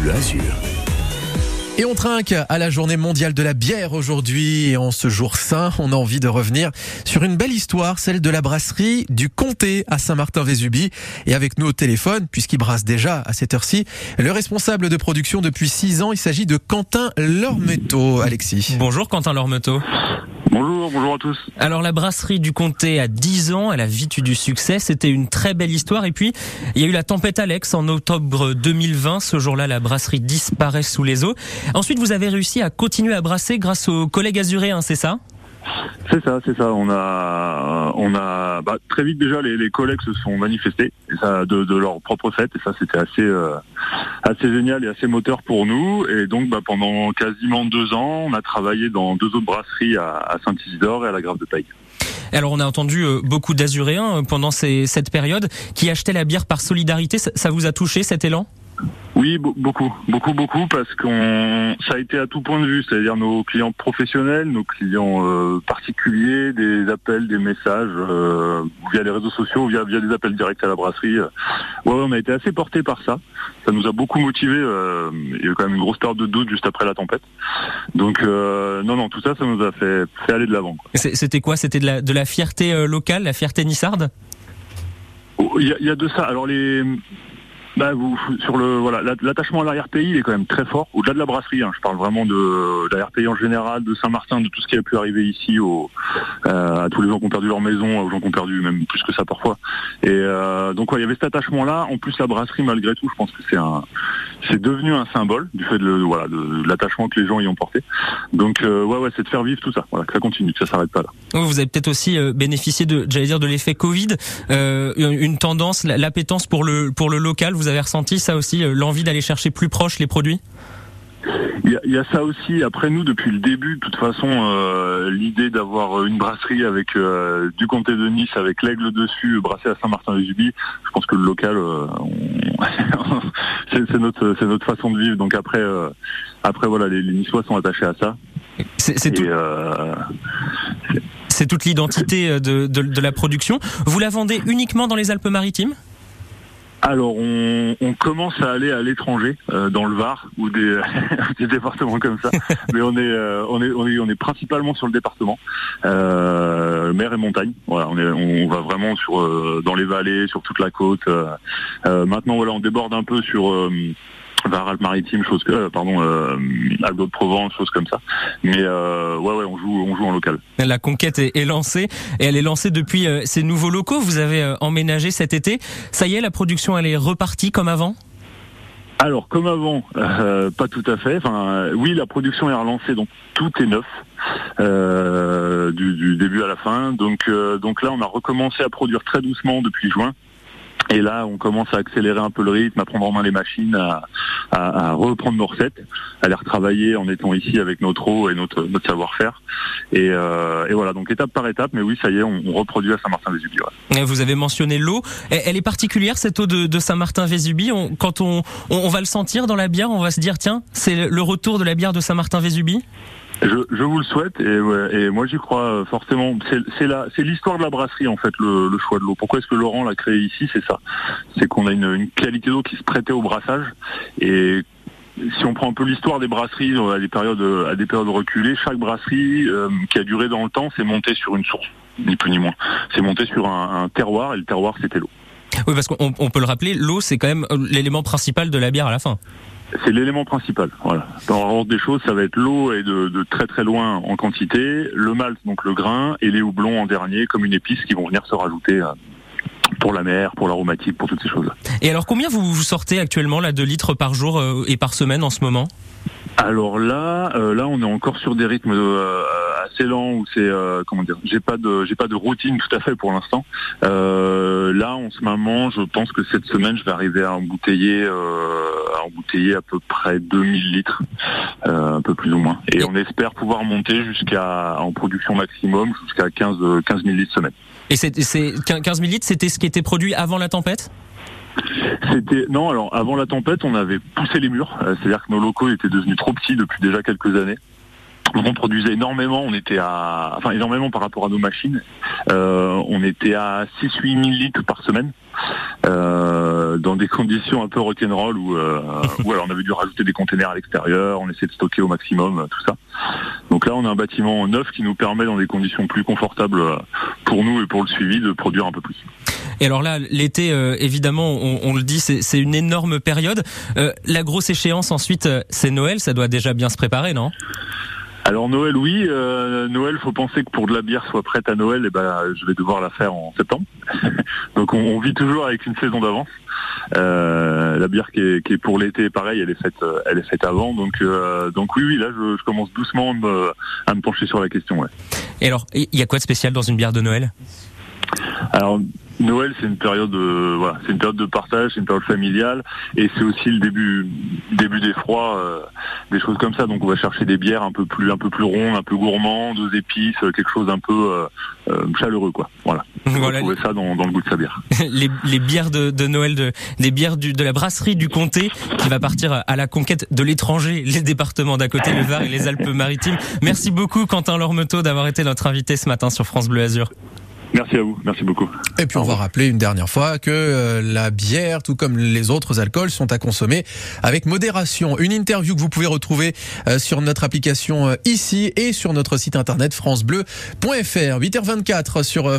Bleu Azur. Et on trinque à la journée mondiale de la bière aujourd'hui. Et en ce jour saint, on a envie de revenir sur une belle histoire, celle de la brasserie du Comté à Saint-Martin-Vésubie. Et avec nous au téléphone, puisqu'il brasse déjà à cette heure-ci, le responsable de production depuis six ans, il s'agit de Quentin Lormeto. Alexis. Bonjour Quentin Lormeto. Bonjour, à tous. Alors la brasserie du Comté a 10 ans, elle a vite eu du succès, c'était une très belle histoire et puis il y a eu la tempête Alex en octobre 2020, ce jour-là la brasserie disparaît sous les eaux. Ensuite vous avez réussi à continuer à brasser grâce aux collègues azuréens, c'est ça? C'est ça, c'est ça. On a, on a bah, très vite déjà les, collègues se sont manifestés de, leur propre fait et ça c'était assez, euh, assez génial et assez moteur pour nous. Et donc bah, pendant quasiment deux ans, on a travaillé dans deux autres brasseries à, Saint-Isidore et à la Grave de Paille. Alors on a entendu euh, beaucoup d'Azuréens euh, pendant cette période qui achetaient la bière par solidarité. Ça vous a touché cet élan? Oui, beaucoup, beaucoup, beaucoup, parce qu'on ça a été à tout point de vue, c'est-à-dire nos clients professionnels, nos clients euh, particuliers, des appels, des messages euh, via les réseaux sociaux, via via des appels directs à la brasserie. Ouais, on a été assez porté par ça. Ça nous a beaucoup motivé. Euh, il y a eu quand même une grosse période de doute juste après la tempête. Donc non, non, tout ça, ça nous a fait, fait aller de l'avant. C'était quoi? C'était de la, de la fierté locale, la fierté nissarde oh, il y, a de ça. Alors les bah, vous, sur le voilà, l'attachement à l'arrière-pays, est quand même très fort. Au-delà de la brasserie, hein, je parle vraiment de, l'arrière-pays en général, de Saint-Martin, de tout ce qui a pu arriver ici, au, euh, à tous les gens qui ont perdu leur maison, aux gens qui ont perdu même plus que ça parfois. Et euh, donc, il y avait cet attachement-là. En plus, la brasserie, malgré tout, je pense que c'est un, c'est devenu un symbole du fait de, voilà, de, l'attachement que les gens y ont porté. Donc, euh, ouais, ouais, c'est de faire vivre tout ça. Voilà, que ça continue, que ça s'arrête pas là. Vous avez peut-être aussi bénéficié de, j'allais dire, de l'effet Covid, une tendance, l'appétence pour le pour le local. Vous avez ressenti ça aussi, euh, l'envie d'aller chercher plus proche les produits? Il y, a, ça aussi. Après nous, depuis le début, de toute façon, euh, l'idée d'avoir une brasserie avec euh, du comté de Nice, avec l'aigle dessus, brassé à Saint-Martin-les-Ubis, je pense que le local, c'est notre, c'est notre façon de vivre. Donc après, après voilà, les, Niçois sont attachés à ça. C'est tout. C'est toute l'identité de, de la production. Vous la vendez uniquement dans les Alpes-Maritimes? Alors on, commence à aller à l'étranger, euh, dans le Var ou des, départements comme ça, mais on est, euh, on est, on est principalement sur le département, euh, mer et montagne. Voilà, on, est, on va vraiment sur dans les vallées, sur toute la côte. maintenant voilà, on déborde un peu sur vers Alpes-Maritimes, chose que, euh, pardon, euh, de Provence, choses comme ça. Mais euh, ouais, ouais, on joue, on joue en local. La conquête est, lancée et elle est lancée depuis euh, ces nouveaux locaux. Vous avez emménagé cet été. Ça y est, la production elle est repartie comme avant? Alors comme avant, pas tout à fait. Enfin, oui, la production est relancée, donc tout est neuf du, du, début à la fin. Donc, donc là, on a recommencé à produire très doucement depuis juin. Et là, on commence à accélérer un peu le rythme, à prendre en main les machines, à, reprendre nos recettes, à les retravailler en étant ici avec notre eau et notre, savoir-faire. Euh, et, voilà, donc étape par étape, mais oui, ça y est, on, reproduit à Saint-Martin-Vésubie. Vous avez mentionné l'eau. Elle est particulière, cette eau de, Saint-Martin-Vésubie? quand on, on va le sentir dans la bière, on va se dire, tiens, c'est le retour de la bière de Saint-Martin-Vésubie? Je, vous le souhaite et, moi j'y crois euh, forcément. C'est l'histoire de la brasserie en fait le, choix de l'eau. Pourquoi est-ce que Laurent l'a créé ici C'est ça. C'est qu'on a une, qualité d'eau qui se prêtait au brassage et si on prend un peu l'histoire des brasseries euh, à des périodes des périodes reculées, chaque brasserie euh, qui a duré dans le temps s'est montée sur une source, ni plus ni moins. C'est monté sur un, un terroir et le terroir c'était l'eau. Oui, parce qu'on peut le rappeler, l'eau c'est quand même l'élément principal de la bière à la fin. C'est l'élément principal. Voilà. Dans l'ordre des choses, ça va être l'eau et de, très très loin en quantité, le malt, donc le grain, et les houblons en dernier, comme une épice qui vont venir se rajouter euh, pour la mer, pour l'aromatique, pour toutes ces choses-là. Et alors, combien vous, vous sortez actuellement là de litres par jour euh, et par semaine en ce moment? Alors là, euh, là, on est encore sur des rythmes euh, assez lents où c'est euh, comment dire, j'ai pas de j'ai pas de routine tout à fait pour l'instant. là, en ce moment, je pense que cette semaine, je vais arriver à embouteiller à embouteiller à peu près 2000 litres, un peu plus ou moins. Et on espère pouvoir monter jusqu'à en production maximum jusqu'à 15 15 000 litres semaine. Et c'est 15 000 litres, c'était ce qui était produit avant la tempête? C'était non alors avant la tempête on avait poussé les murs, euh, c'est-à-dire que nos locaux étaient devenus trop petits depuis déjà quelques années. On produisait énormément, on était à, enfin énormément par rapport à nos machines. Euh, on était à 6-8 000 litres par semaine. Euh, dans des conditions un peu rock'n'roll où, euh, où alors on avait dû rajouter des containers à l'extérieur, on essayait de stocker au maximum, tout ça. Donc là on a un bâtiment neuf qui nous permet dans des conditions plus confortables pour nous et pour le suivi de produire un peu plus. Et alors là, l'été, évidemment, on, le dit, c'est une énorme période. La grosse échéance ensuite, c'est Noël, ça doit déjà bien se préparer, non? Alors Noël, oui. Euh, Noël, faut penser que pour de la bière soit prête à Noël, et eh ben, je vais devoir la faire en septembre. Donc on, on, vit toujours avec une saison d'avance. Euh, la bière qui est, qui est pour l'été, pareil, elle est faite, elle est faite avant. Donc, euh, donc oui, oui, là, je, je commence doucement à me, à me, pencher sur la question. Ouais. Et alors, il y a quoi de spécial dans une bière de Noël? Alors Noël, c'est une période, de, voilà, c'est une période de partage, c'est une période familiale, et c'est aussi le début, début des froids, euh, des choses comme ça. Donc, on va chercher des bières un peu plus, un peu plus rondes, un peu gourmandes, aux épices, quelque chose un peu euh, euh, chaleureux, quoi. Voilà. voilà. Vous ça dans, dans, le goût de sa bière. les, les bières de, de Noël, de, les bières du, de la brasserie du comté, qui va partir à la conquête de l'étranger, les départements d'à côté, le Var et les Alpes-Maritimes. Merci beaucoup, Quentin Lormeteau, d'avoir été notre invité ce matin sur France Bleu Azur. Merci à vous, merci beaucoup. Et puis on va rappeler une dernière fois que euh, la bière, tout comme les autres alcools, sont à consommer avec modération. Une interview que vous pouvez retrouver euh, sur notre application euh, ici et sur notre site internet francebleu.fr. 8h24 sur